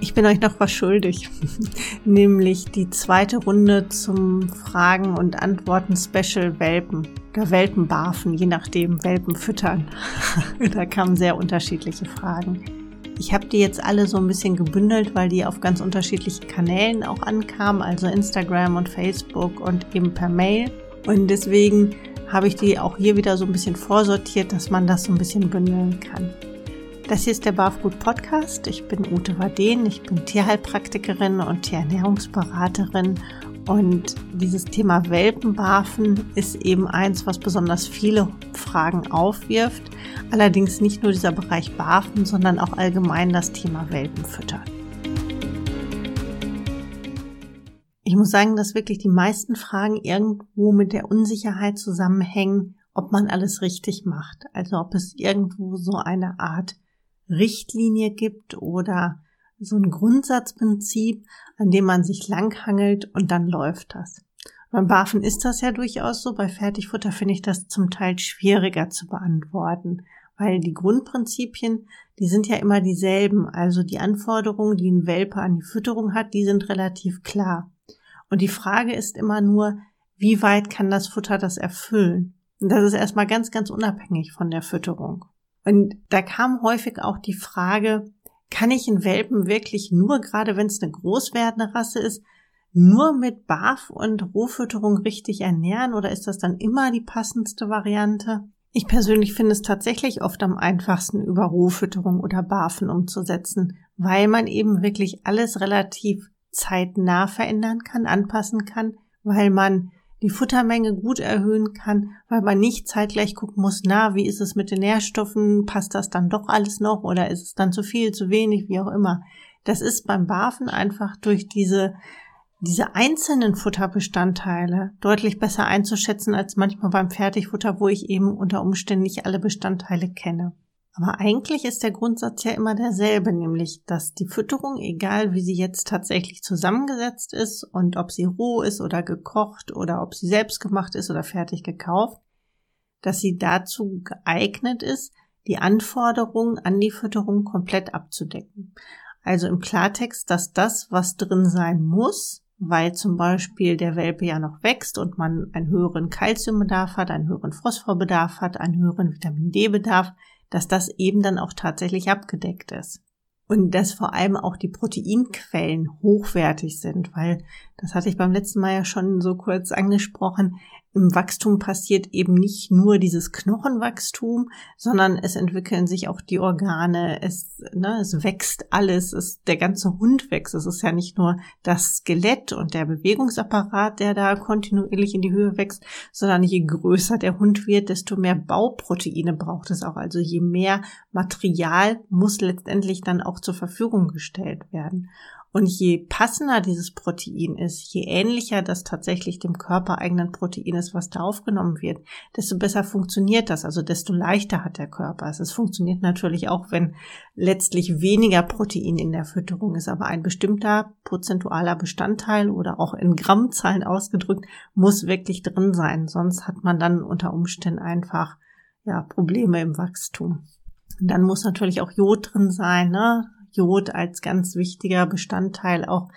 Ich bin euch noch was schuldig, nämlich die zweite Runde zum Fragen und Antworten Special Welpen oder Welpenbarfen, je nachdem, Welpen füttern. da kamen sehr unterschiedliche Fragen. Ich habe die jetzt alle so ein bisschen gebündelt, weil die auf ganz unterschiedlichen Kanälen auch ankamen, also Instagram und Facebook und eben per Mail. Und deswegen habe ich die auch hier wieder so ein bisschen vorsortiert, dass man das so ein bisschen bündeln kann. Das hier ist der Barfgut Podcast. Ich bin Ute Waden, ich bin Tierheilpraktikerin und Tierernährungsberaterin. Und dieses Thema Welpenbarfen ist eben eins, was besonders viele Fragen aufwirft. Allerdings nicht nur dieser Bereich Barfen, sondern auch allgemein das Thema Welpenfüttern. Ich muss sagen, dass wirklich die meisten Fragen irgendwo mit der Unsicherheit zusammenhängen, ob man alles richtig macht. Also ob es irgendwo so eine Art Richtlinie gibt oder so ein Grundsatzprinzip, an dem man sich langhangelt und dann läuft das. Beim Barfen ist das ja durchaus so. Bei Fertigfutter finde ich das zum Teil schwieriger zu beantworten, weil die Grundprinzipien, die sind ja immer dieselben. Also die Anforderungen, die ein Welpe an die Fütterung hat, die sind relativ klar. Und die Frage ist immer nur, wie weit kann das Futter das erfüllen? Und das ist erstmal ganz, ganz unabhängig von der Fütterung. Und da kam häufig auch die Frage, kann ich einen Welpen wirklich nur, gerade wenn es eine großwerdende Rasse ist, nur mit Barf und Rohfütterung richtig ernähren oder ist das dann immer die passendste Variante? Ich persönlich finde es tatsächlich oft am einfachsten, über Rohfütterung oder Barfen umzusetzen, weil man eben wirklich alles relativ zeitnah verändern kann, anpassen kann, weil man die Futtermenge gut erhöhen kann, weil man nicht zeitgleich gucken muss, na, wie ist es mit den Nährstoffen, passt das dann doch alles noch oder ist es dann zu viel, zu wenig, wie auch immer. Das ist beim Barfen einfach durch diese diese einzelnen Futterbestandteile deutlich besser einzuschätzen als manchmal beim Fertigfutter, wo ich eben unter Umständen nicht alle Bestandteile kenne. Aber eigentlich ist der Grundsatz ja immer derselbe, nämlich, dass die Fütterung, egal wie sie jetzt tatsächlich zusammengesetzt ist und ob sie roh ist oder gekocht oder ob sie selbst gemacht ist oder fertig gekauft, dass sie dazu geeignet ist, die Anforderungen an die Fütterung komplett abzudecken. Also im Klartext, dass das, was drin sein muss, weil zum Beispiel der Welpe ja noch wächst und man einen höheren Kalziumbedarf hat, einen höheren Phosphorbedarf hat, einen höheren Vitamin D-Bedarf, dass das eben dann auch tatsächlich abgedeckt ist. Und dass vor allem auch die Proteinquellen hochwertig sind, weil das hatte ich beim letzten Mal ja schon so kurz angesprochen im Wachstum passiert eben nicht nur dieses Knochenwachstum, sondern es entwickeln sich auch die Organe, es, ne, es wächst alles, es, der ganze Hund wächst. Es ist ja nicht nur das Skelett und der Bewegungsapparat, der da kontinuierlich in die Höhe wächst, sondern je größer der Hund wird, desto mehr Bauproteine braucht es auch. Also je mehr Material muss letztendlich dann auch zur Verfügung gestellt werden. Und je passender dieses Protein ist, je ähnlicher das tatsächlich dem körpereigenen Protein ist, was da aufgenommen wird, desto besser funktioniert das, also desto leichter hat der Körper es. Es funktioniert natürlich auch, wenn letztlich weniger Protein in der Fütterung ist, aber ein bestimmter prozentualer Bestandteil oder auch in Grammzahlen ausgedrückt muss wirklich drin sein, sonst hat man dann unter Umständen einfach ja, Probleme im Wachstum. Dann muss natürlich auch Jod drin sein, ne? Jod als ganz wichtiger Bestandteil auch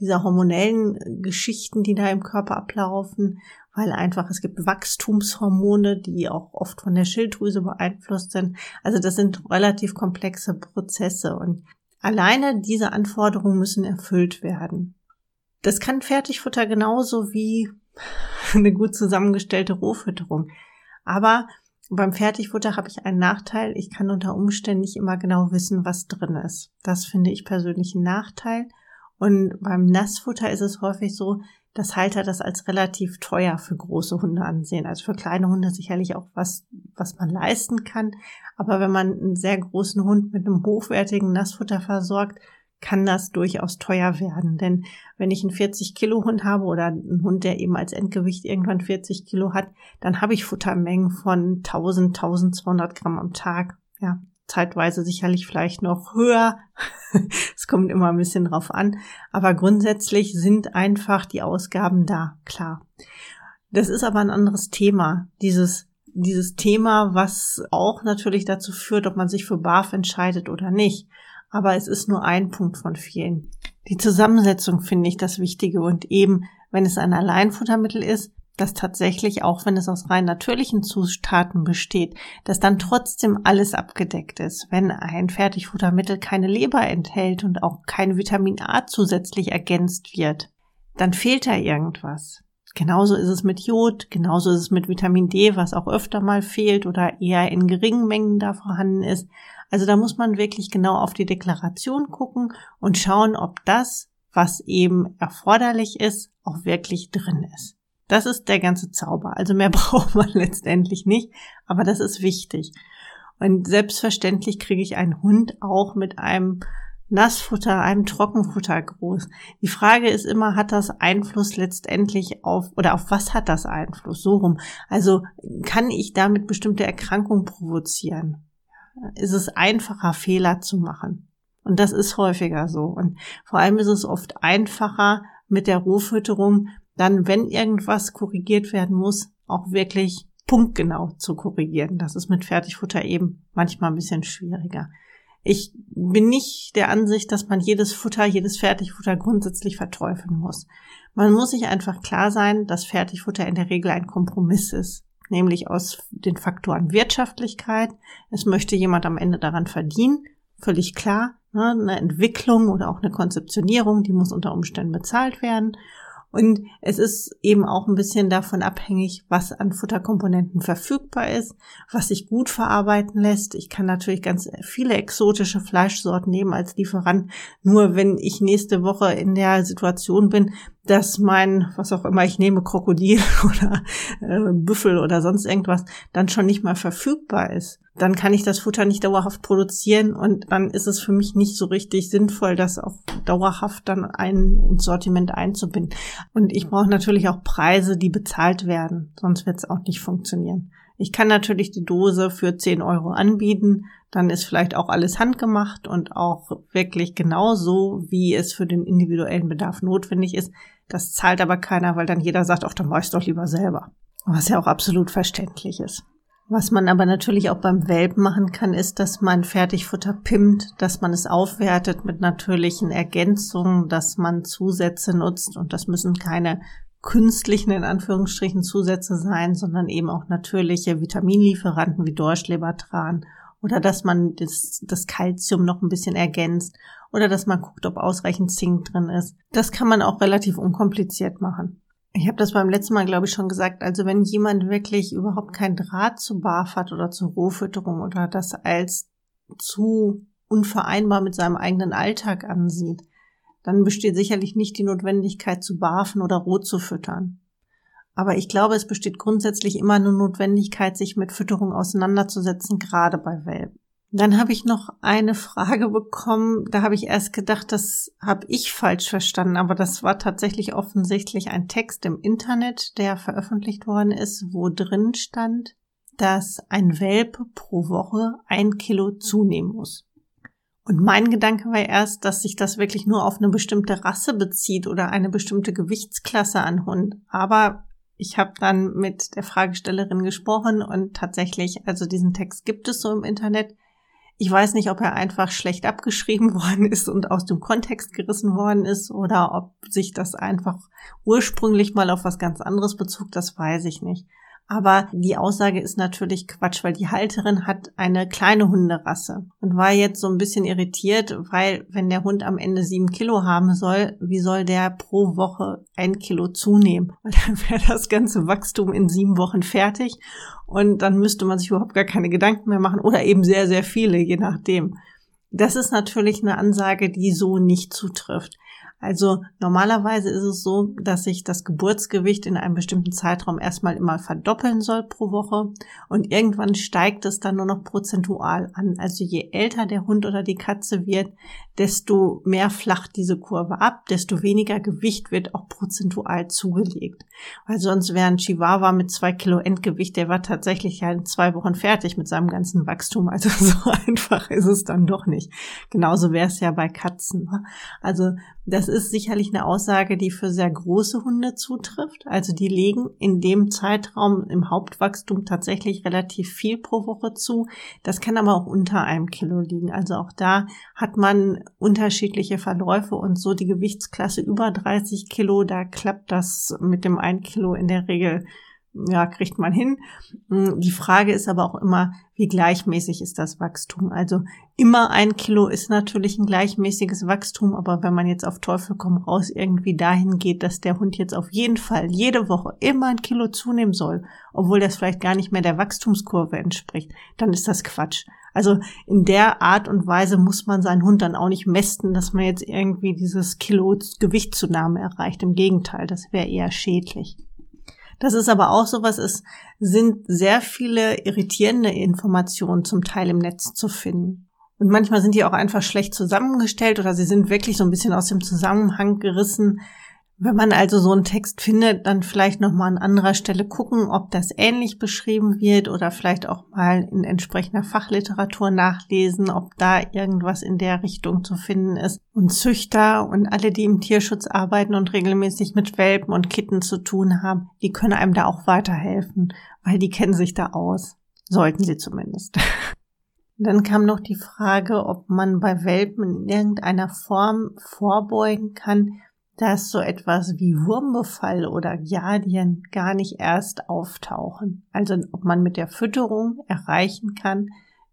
dieser hormonellen Geschichten, die da im Körper ablaufen, weil einfach es gibt Wachstumshormone, die auch oft von der Schilddrüse beeinflusst sind. Also das sind relativ komplexe Prozesse und alleine diese Anforderungen müssen erfüllt werden. Das kann Fertigfutter genauso wie eine gut zusammengestellte Rohfütterung. Aber beim Fertigfutter habe ich einen Nachteil. Ich kann unter Umständen nicht immer genau wissen, was drin ist. Das finde ich persönlich ein Nachteil. Und beim Nassfutter ist es häufig so, dass Halter das als relativ teuer für große Hunde ansehen. Also für kleine Hunde sicherlich auch was, was man leisten kann. Aber wenn man einen sehr großen Hund mit einem hochwertigen Nassfutter versorgt, kann das durchaus teuer werden. Denn wenn ich einen 40 Kilo Hund habe oder einen Hund, der eben als Endgewicht irgendwann 40 Kilo hat, dann habe ich Futtermengen von 1000, 1200 Gramm am Tag. Ja, zeitweise sicherlich vielleicht noch höher. Es kommt immer ein bisschen drauf an. Aber grundsätzlich sind einfach die Ausgaben da, klar. Das ist aber ein anderes Thema. Dieses, dieses Thema, was auch natürlich dazu führt, ob man sich für BAF entscheidet oder nicht. Aber es ist nur ein Punkt von vielen. Die Zusammensetzung finde ich das Wichtige und eben, wenn es ein Alleinfuttermittel ist, dass tatsächlich, auch wenn es aus rein natürlichen Zutaten besteht, dass dann trotzdem alles abgedeckt ist. Wenn ein Fertigfuttermittel keine Leber enthält und auch kein Vitamin A zusätzlich ergänzt wird, dann fehlt da irgendwas. Genauso ist es mit Jod, genauso ist es mit Vitamin D, was auch öfter mal fehlt oder eher in geringen Mengen da vorhanden ist. Also da muss man wirklich genau auf die Deklaration gucken und schauen, ob das, was eben erforderlich ist, auch wirklich drin ist. Das ist der ganze Zauber. Also mehr braucht man letztendlich nicht, aber das ist wichtig. Und selbstverständlich kriege ich einen Hund auch mit einem Nassfutter, einem Trockenfutter groß. Die Frage ist immer, hat das Einfluss letztendlich auf, oder auf was hat das Einfluss? So rum. Also kann ich damit bestimmte Erkrankungen provozieren? Ist es einfacher, Fehler zu machen? Und das ist häufiger so. Und vor allem ist es oft einfacher mit der Rohfütterung, dann, wenn irgendwas korrigiert werden muss, auch wirklich punktgenau zu korrigieren. Das ist mit Fertigfutter eben manchmal ein bisschen schwieriger. Ich bin nicht der Ansicht, dass man jedes Futter, jedes Fertigfutter grundsätzlich verteufeln muss. Man muss sich einfach klar sein, dass Fertigfutter in der Regel ein Kompromiss ist. Nämlich aus den Faktoren Wirtschaftlichkeit. Es möchte jemand am Ende daran verdienen. Völlig klar. Ne? Eine Entwicklung oder auch eine Konzeptionierung, die muss unter Umständen bezahlt werden. Und es ist eben auch ein bisschen davon abhängig, was an Futterkomponenten verfügbar ist, was sich gut verarbeiten lässt. Ich kann natürlich ganz viele exotische Fleischsorten nehmen als Lieferant. Nur wenn ich nächste Woche in der Situation bin, dass mein, was auch immer ich nehme, Krokodil oder äh, Büffel oder sonst irgendwas, dann schon nicht mal verfügbar ist, dann kann ich das Futter nicht dauerhaft produzieren und dann ist es für mich nicht so richtig sinnvoll, das auch dauerhaft dann ein, ins Sortiment einzubinden. Und ich brauche natürlich auch Preise, die bezahlt werden, sonst wird es auch nicht funktionieren. Ich kann natürlich die Dose für 10 Euro anbieten, dann ist vielleicht auch alles handgemacht und auch wirklich genau so, wie es für den individuellen Bedarf notwendig ist. Das zahlt aber keiner, weil dann jeder sagt, ach, dann mach ich doch lieber selber. Was ja auch absolut verständlich ist. Was man aber natürlich auch beim Welpen machen kann, ist, dass man Fertigfutter pimmt, dass man es aufwertet mit natürlichen Ergänzungen, dass man Zusätze nutzt und das müssen keine künstlichen in Anführungsstrichen Zusätze sein, sondern eben auch natürliche Vitaminlieferanten wie Dorschlebertran oder dass man das, das Calcium noch ein bisschen ergänzt oder dass man guckt, ob ausreichend Zink drin ist. Das kann man auch relativ unkompliziert machen. Ich habe das beim letzten Mal, glaube ich, schon gesagt. Also wenn jemand wirklich überhaupt keinen Draht zu BAF hat oder zur Rohfütterung oder das als zu unvereinbar mit seinem eigenen Alltag ansieht, dann besteht sicherlich nicht die Notwendigkeit zu barfen oder roh zu füttern. Aber ich glaube, es besteht grundsätzlich immer eine Notwendigkeit, sich mit Fütterung auseinanderzusetzen, gerade bei Welpen. Dann habe ich noch eine Frage bekommen, da habe ich erst gedacht, das habe ich falsch verstanden, aber das war tatsächlich offensichtlich ein Text im Internet, der veröffentlicht worden ist, wo drin stand, dass ein Welpe pro Woche ein Kilo zunehmen muss. Und mein Gedanke war erst, dass sich das wirklich nur auf eine bestimmte Rasse bezieht oder eine bestimmte Gewichtsklasse an Hund. Aber ich habe dann mit der Fragestellerin gesprochen und tatsächlich, also diesen Text gibt es so im Internet. Ich weiß nicht, ob er einfach schlecht abgeschrieben worden ist und aus dem Kontext gerissen worden ist oder ob sich das einfach ursprünglich mal auf was ganz anderes bezog, das weiß ich nicht. Aber die Aussage ist natürlich Quatsch, weil die Halterin hat eine kleine Hunderasse und war jetzt so ein bisschen irritiert, weil wenn der Hund am Ende sieben Kilo haben soll, wie soll der pro Woche ein Kilo zunehmen? Weil dann wäre das ganze Wachstum in sieben Wochen fertig und dann müsste man sich überhaupt gar keine Gedanken mehr machen oder eben sehr, sehr viele, je nachdem. Das ist natürlich eine Ansage, die so nicht zutrifft. Also normalerweise ist es so, dass sich das Geburtsgewicht in einem bestimmten Zeitraum erstmal immer verdoppeln soll pro Woche und irgendwann steigt es dann nur noch prozentual an. Also je älter der Hund oder die Katze wird, desto mehr flacht diese Kurve ab, desto weniger Gewicht wird auch prozentual zugelegt. Weil sonst wäre ein Chihuahua mit zwei Kilo Endgewicht, der war tatsächlich ja in zwei Wochen fertig mit seinem ganzen Wachstum. Also so einfach ist es dann doch nicht. Genauso wäre es ja bei Katzen. Ne? Also das ist sicherlich eine Aussage, die für sehr große Hunde zutrifft. Also die legen in dem Zeitraum im Hauptwachstum tatsächlich relativ viel pro Woche zu. Das kann aber auch unter einem Kilo liegen. Also auch da hat man unterschiedliche Verläufe und so die Gewichtsklasse über 30 Kilo, da klappt das mit dem 1 Kilo in der Regel ja, kriegt man hin. Hm, die Frage ist aber auch immer, wie gleichmäßig ist das Wachstum? Also immer ein Kilo ist natürlich ein gleichmäßiges Wachstum, aber wenn man jetzt auf Teufel komm raus irgendwie dahin geht, dass der Hund jetzt auf jeden Fall jede Woche immer ein Kilo zunehmen soll, obwohl das vielleicht gar nicht mehr der Wachstumskurve entspricht, dann ist das Quatsch. Also in der Art und Weise muss man seinen Hund dann auch nicht mästen, dass man jetzt irgendwie dieses Kilo Gewichtszunahme erreicht. Im Gegenteil, das wäre eher schädlich. Das ist aber auch sowas, es sind sehr viele irritierende Informationen zum Teil im Netz zu finden. Und manchmal sind die auch einfach schlecht zusammengestellt oder sie sind wirklich so ein bisschen aus dem Zusammenhang gerissen. Wenn man also so einen Text findet, dann vielleicht nochmal an anderer Stelle gucken, ob das ähnlich beschrieben wird oder vielleicht auch mal in entsprechender Fachliteratur nachlesen, ob da irgendwas in der Richtung zu finden ist. Und Züchter und alle, die im Tierschutz arbeiten und regelmäßig mit Welpen und Kitten zu tun haben, die können einem da auch weiterhelfen, weil die kennen sich da aus. Sollten sie zumindest. Dann kam noch die Frage, ob man bei Welpen in irgendeiner Form vorbeugen kann, dass so etwas wie Wurmbefall oder Giardien gar nicht erst auftauchen. Also ob man mit der Fütterung erreichen kann,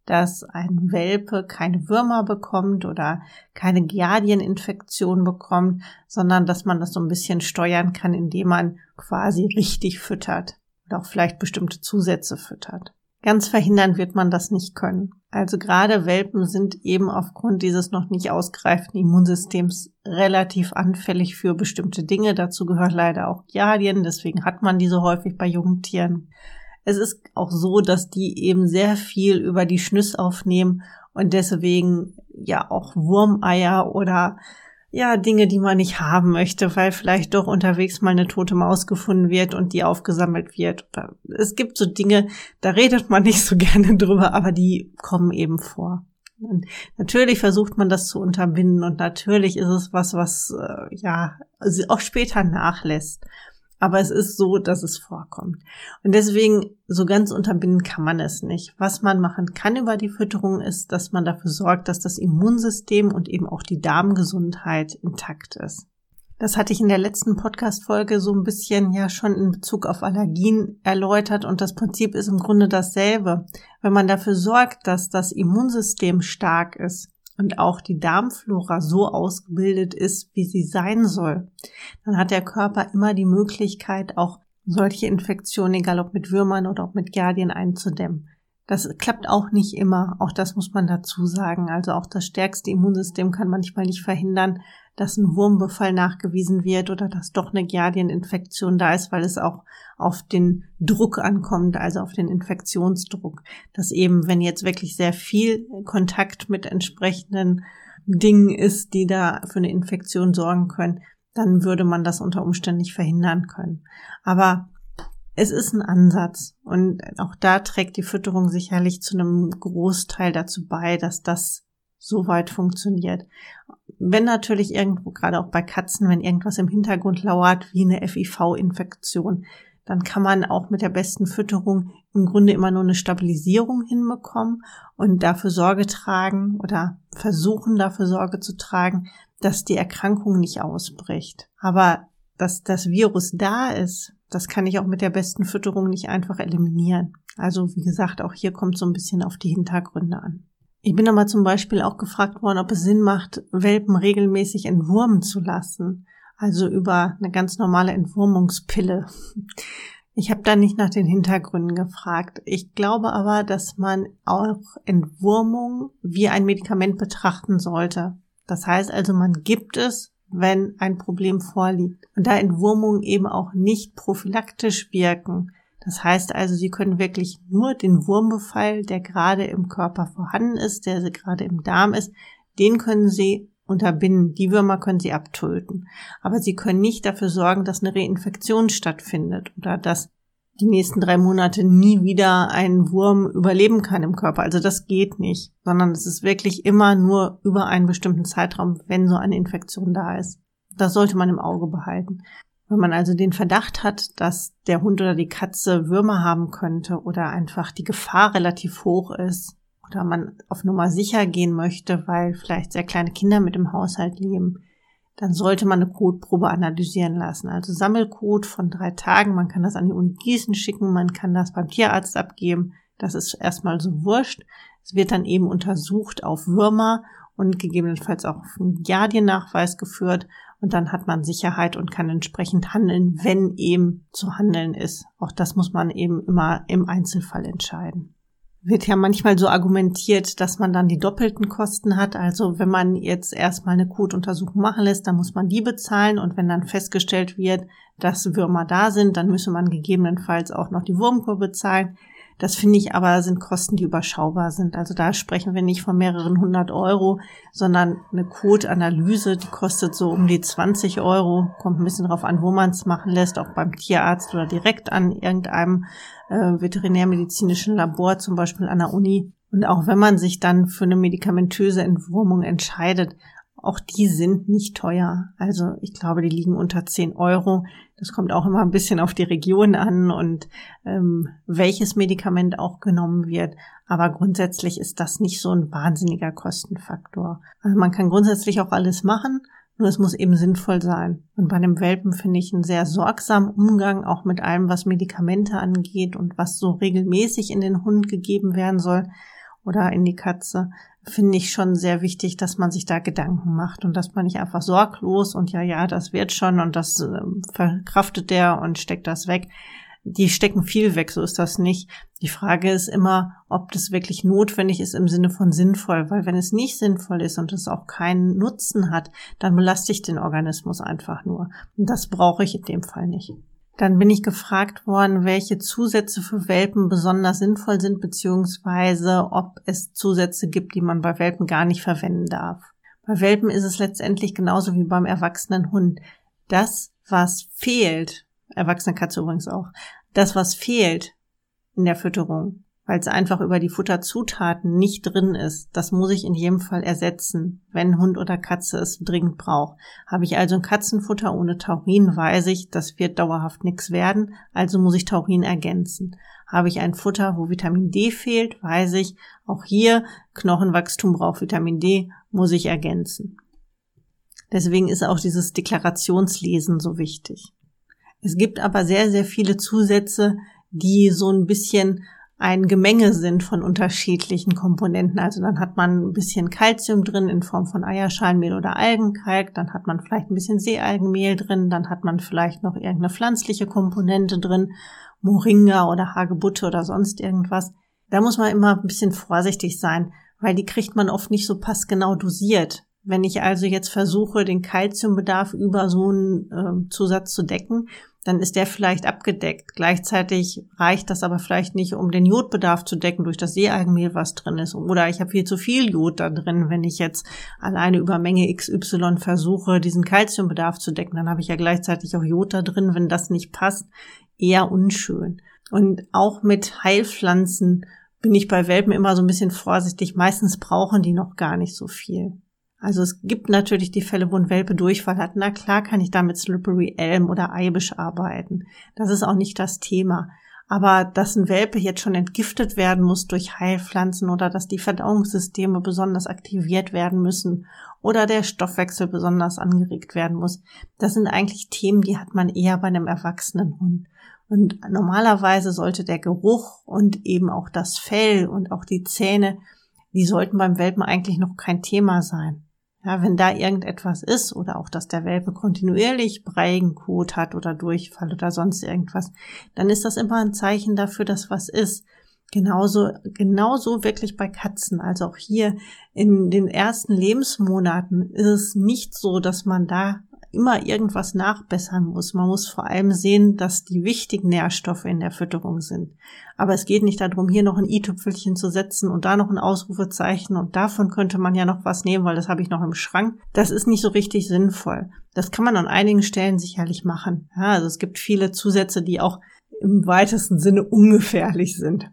dass ein Welpe keine Würmer bekommt oder keine Giardieninfektion bekommt, sondern dass man das so ein bisschen steuern kann, indem man quasi richtig füttert und auch vielleicht bestimmte Zusätze füttert. Ganz verhindern wird man das nicht können. Also gerade Welpen sind eben aufgrund dieses noch nicht ausgereiften Immunsystems relativ anfällig für bestimmte Dinge. Dazu gehört leider auch Giardien, deswegen hat man diese häufig bei jungen Tieren. Es ist auch so, dass die eben sehr viel über die Schnüss aufnehmen und deswegen ja auch Wurmeier oder ja, Dinge, die man nicht haben möchte, weil vielleicht doch unterwegs mal eine tote Maus gefunden wird und die aufgesammelt wird. Es gibt so Dinge, da redet man nicht so gerne drüber, aber die kommen eben vor. Und natürlich versucht man das zu unterbinden und natürlich ist es was, was äh, ja auch später nachlässt. Aber es ist so, dass es vorkommt. Und deswegen, so ganz unterbinden kann man es nicht. Was man machen kann über die Fütterung ist, dass man dafür sorgt, dass das Immunsystem und eben auch die Darmgesundheit intakt ist. Das hatte ich in der letzten Podcast-Folge so ein bisschen ja schon in Bezug auf Allergien erläutert und das Prinzip ist im Grunde dasselbe. Wenn man dafür sorgt, dass das Immunsystem stark ist, und auch die Darmflora so ausgebildet ist, wie sie sein soll, dann hat der Körper immer die Möglichkeit, auch solche Infektionen, egal ob mit Würmern oder ob mit Giardien, einzudämmen. Das klappt auch nicht immer, auch das muss man dazu sagen. Also auch das stärkste Immunsystem kann manchmal nicht verhindern, dass ein Wurmbefall nachgewiesen wird oder dass doch eine Giardieninfektion da ist, weil es auch auf den Druck ankommt, also auf den Infektionsdruck. Dass eben, wenn jetzt wirklich sehr viel Kontakt mit entsprechenden Dingen ist, die da für eine Infektion sorgen können, dann würde man das unter Umständen nicht verhindern können. Aber es ist ein Ansatz und auch da trägt die Fütterung sicherlich zu einem Großteil dazu bei, dass das so weit funktioniert. Wenn natürlich irgendwo, gerade auch bei Katzen, wenn irgendwas im Hintergrund lauert, wie eine FIV-Infektion, dann kann man auch mit der besten Fütterung im Grunde immer nur eine Stabilisierung hinbekommen und dafür Sorge tragen oder versuchen dafür Sorge zu tragen, dass die Erkrankung nicht ausbricht. Aber dass das Virus da ist, das kann ich auch mit der besten Fütterung nicht einfach eliminieren. Also wie gesagt, auch hier kommt so ein bisschen auf die Hintergründe an. Ich bin aber zum Beispiel auch gefragt worden, ob es Sinn macht, Welpen regelmäßig entwurmen zu lassen. Also über eine ganz normale Entwurmungspille. Ich habe da nicht nach den Hintergründen gefragt. Ich glaube aber, dass man auch Entwurmung wie ein Medikament betrachten sollte. Das heißt also, man gibt es, wenn ein Problem vorliegt. Und da Entwurmungen eben auch nicht prophylaktisch wirken, das heißt also, Sie können wirklich nur den Wurmbefall, der gerade im Körper vorhanden ist, der gerade im Darm ist, den können Sie unterbinden. Die Würmer können sie abtöten. Aber sie können nicht dafür sorgen, dass eine Reinfektion stattfindet oder dass die nächsten drei Monate nie wieder ein Wurm überleben kann im Körper. Also das geht nicht, sondern es ist wirklich immer nur über einen bestimmten Zeitraum, wenn so eine Infektion da ist. Das sollte man im Auge behalten. Wenn man also den Verdacht hat, dass der Hund oder die Katze Würmer haben könnte oder einfach die Gefahr relativ hoch ist oder man auf Nummer sicher gehen möchte, weil vielleicht sehr kleine Kinder mit im Haushalt leben, dann sollte man eine Kotprobe analysieren lassen. Also Sammelcode von drei Tagen. Man kann das an die Uni Gießen schicken, man kann das beim Tierarzt abgeben. Das ist erstmal so wurscht. Es wird dann eben untersucht auf Würmer und gegebenenfalls auch auf einen Giardiennachweis geführt. Und dann hat man Sicherheit und kann entsprechend handeln, wenn eben zu handeln ist. Auch das muss man eben immer im Einzelfall entscheiden wird ja manchmal so argumentiert, dass man dann die doppelten Kosten hat. Also wenn man jetzt erstmal eine Kotuntersuchung machen lässt, dann muss man die bezahlen und wenn dann festgestellt wird, dass Würmer da sind, dann müsse man gegebenenfalls auch noch die Wurmkur bezahlen. Das finde ich aber sind Kosten, die überschaubar sind. Also da sprechen wir nicht von mehreren hundert Euro, sondern eine Code-Analyse, die kostet so um die 20 Euro. Kommt ein bisschen drauf an, wo man es machen lässt, auch beim Tierarzt oder direkt an irgendeinem äh, veterinärmedizinischen Labor, zum Beispiel an der Uni. Und auch wenn man sich dann für eine medikamentöse Entwurmung entscheidet, auch die sind nicht teuer. Also ich glaube, die liegen unter 10 Euro. Das kommt auch immer ein bisschen auf die Region an und ähm, welches Medikament auch genommen wird. Aber grundsätzlich ist das nicht so ein wahnsinniger Kostenfaktor. Also man kann grundsätzlich auch alles machen, nur es muss eben sinnvoll sein. Und bei einem Welpen finde ich einen sehr sorgsamen Umgang auch mit allem, was Medikamente angeht und was so regelmäßig in den Hund gegeben werden soll oder in die Katze, finde ich schon sehr wichtig, dass man sich da Gedanken macht und dass man nicht einfach sorglos und ja, ja, das wird schon und das äh, verkraftet der und steckt das weg. Die stecken viel weg, so ist das nicht. Die Frage ist immer, ob das wirklich notwendig ist im Sinne von sinnvoll, weil wenn es nicht sinnvoll ist und es auch keinen Nutzen hat, dann belaste ich den Organismus einfach nur. Und das brauche ich in dem Fall nicht. Dann bin ich gefragt worden, welche Zusätze für Welpen besonders sinnvoll sind, beziehungsweise ob es Zusätze gibt, die man bei Welpen gar nicht verwenden darf. Bei Welpen ist es letztendlich genauso wie beim erwachsenen Hund. Das, was fehlt, erwachsene Katze übrigens auch, das, was fehlt in der Fütterung, weil es einfach über die Futterzutaten nicht drin ist. Das muss ich in jedem Fall ersetzen, wenn Hund oder Katze es dringend braucht. Habe ich also ein Katzenfutter ohne Taurin, weiß ich, das wird dauerhaft nichts werden, also muss ich Taurin ergänzen. Habe ich ein Futter, wo Vitamin D fehlt, weiß ich, auch hier Knochenwachstum braucht Vitamin D, muss ich ergänzen. Deswegen ist auch dieses Deklarationslesen so wichtig. Es gibt aber sehr, sehr viele Zusätze, die so ein bisschen ein Gemenge sind von unterschiedlichen Komponenten. Also dann hat man ein bisschen Kalzium drin in Form von Eierschalenmehl oder Algenkalk, dann hat man vielleicht ein bisschen Seealgenmehl drin, dann hat man vielleicht noch irgendeine pflanzliche Komponente drin, Moringa oder Hagebutte oder sonst irgendwas. Da muss man immer ein bisschen vorsichtig sein, weil die kriegt man oft nicht so passgenau dosiert. Wenn ich also jetzt versuche, den Kalziumbedarf über so einen äh, Zusatz zu decken, dann ist der vielleicht abgedeckt. Gleichzeitig reicht das aber vielleicht nicht, um den Jodbedarf zu decken durch das Seealgenmehl, was drin ist. Oder ich habe viel zu viel Jod da drin, wenn ich jetzt alleine über Menge XY versuche, diesen Kalziumbedarf zu decken. Dann habe ich ja gleichzeitig auch Jod da drin. Wenn das nicht passt, eher unschön. Und auch mit Heilpflanzen bin ich bei Welpen immer so ein bisschen vorsichtig. Meistens brauchen die noch gar nicht so viel. Also es gibt natürlich die Fälle, wo ein Welpe Durchfall hat. Na klar kann ich da mit Slippery Elm oder Eibisch arbeiten. Das ist auch nicht das Thema. Aber dass ein Welpe jetzt schon entgiftet werden muss durch Heilpflanzen oder dass die Verdauungssysteme besonders aktiviert werden müssen oder der Stoffwechsel besonders angeregt werden muss, das sind eigentlich Themen, die hat man eher bei einem erwachsenen Hund. Und normalerweise sollte der Geruch und eben auch das Fell und auch die Zähne, die sollten beim Welpen eigentlich noch kein Thema sein. Ja, wenn da irgendetwas ist oder auch, dass der Welpe kontinuierlich Breigenkot hat oder Durchfall oder sonst irgendwas, dann ist das immer ein Zeichen dafür, dass was ist. Genauso, genauso wirklich bei Katzen. Also auch hier in den ersten Lebensmonaten ist es nicht so, dass man da immer irgendwas nachbessern muss. Man muss vor allem sehen, dass die wichtigen Nährstoffe in der Fütterung sind. Aber es geht nicht darum, hier noch ein i-Tüpfelchen zu setzen und da noch ein Ausrufezeichen und davon könnte man ja noch was nehmen, weil das habe ich noch im Schrank. Das ist nicht so richtig sinnvoll. Das kann man an einigen Stellen sicherlich machen. Ja, also es gibt viele Zusätze, die auch im weitesten Sinne ungefährlich sind.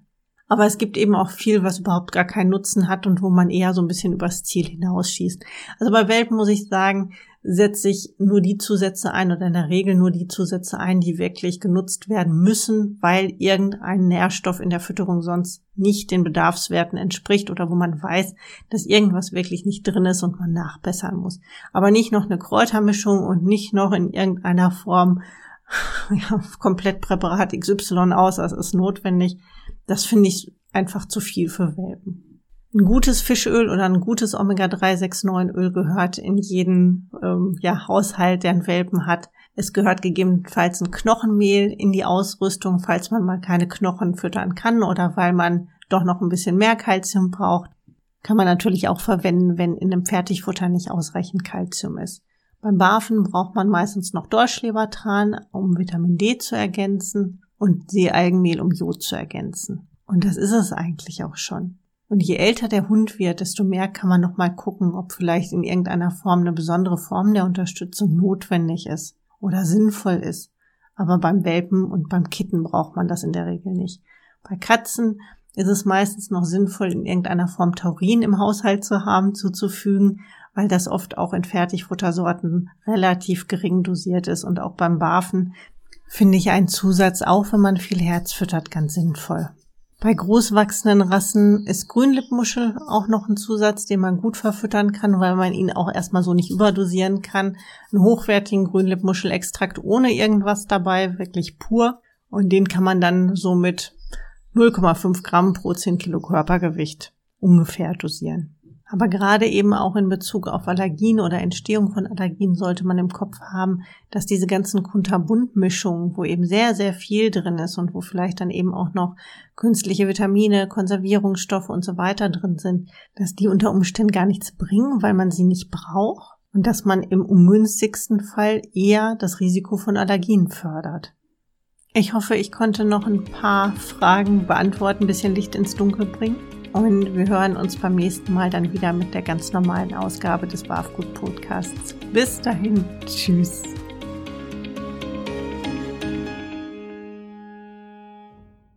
Aber es gibt eben auch viel, was überhaupt gar keinen Nutzen hat und wo man eher so ein bisschen übers Ziel hinausschießt. Also bei Welpen muss ich sagen, setze ich nur die Zusätze ein oder in der Regel nur die Zusätze ein, die wirklich genutzt werden müssen, weil irgendein Nährstoff in der Fütterung sonst nicht den Bedarfswerten entspricht oder wo man weiß, dass irgendwas wirklich nicht drin ist und man nachbessern muss. Aber nicht noch eine Kräutermischung und nicht noch in irgendeiner Form ja, komplett Präparat XY aus, das ist notwendig. Das finde ich einfach zu viel für Welpen. Ein gutes Fischöl oder ein gutes Omega-369-Öl gehört in jeden ähm, ja, Haushalt, der einen Welpen hat. Es gehört gegebenenfalls ein Knochenmehl in die Ausrüstung, falls man mal keine Knochen füttern kann oder weil man doch noch ein bisschen mehr Kalzium braucht. Kann man natürlich auch verwenden, wenn in einem Fertigfutter nicht ausreichend Kalzium ist. Beim Barfen braucht man meistens noch Dorschlebertran, um Vitamin D zu ergänzen und Seealgenmehl, um Jod zu ergänzen. Und das ist es eigentlich auch schon. Und je älter der Hund wird, desto mehr kann man noch mal gucken, ob vielleicht in irgendeiner Form eine besondere Form der Unterstützung notwendig ist oder sinnvoll ist. Aber beim Welpen und beim Kitten braucht man das in der Regel nicht. Bei Katzen ist es meistens noch sinnvoll, in irgendeiner Form Taurin im Haushalt zu haben, zuzufügen, weil das oft auch in Fertigfuttersorten relativ gering dosiert ist und auch beim Barfen finde ich einen Zusatz, auch wenn man viel Herz füttert, ganz sinnvoll. Bei großwachsenden Rassen ist Grünlippmuschel auch noch ein Zusatz, den man gut verfüttern kann, weil man ihn auch erstmal so nicht überdosieren kann. Einen hochwertigen Grünlippmuschelextrakt ohne irgendwas dabei, wirklich pur. Und den kann man dann so mit 0,5 Gramm pro 10 Kilo Körpergewicht ungefähr dosieren. Aber gerade eben auch in Bezug auf Allergien oder Entstehung von Allergien sollte man im Kopf haben, dass diese ganzen Kunterbuntmischungen, wo eben sehr, sehr viel drin ist und wo vielleicht dann eben auch noch künstliche Vitamine, Konservierungsstoffe und so weiter drin sind, dass die unter Umständen gar nichts bringen, weil man sie nicht braucht und dass man im ungünstigsten Fall eher das Risiko von Allergien fördert. Ich hoffe, ich konnte noch ein paar Fragen beantworten, ein bisschen Licht ins Dunkel bringen. Und wir hören uns beim nächsten Mal dann wieder mit der ganz normalen Ausgabe des Barfgut Podcasts. Bis dahin, tschüss.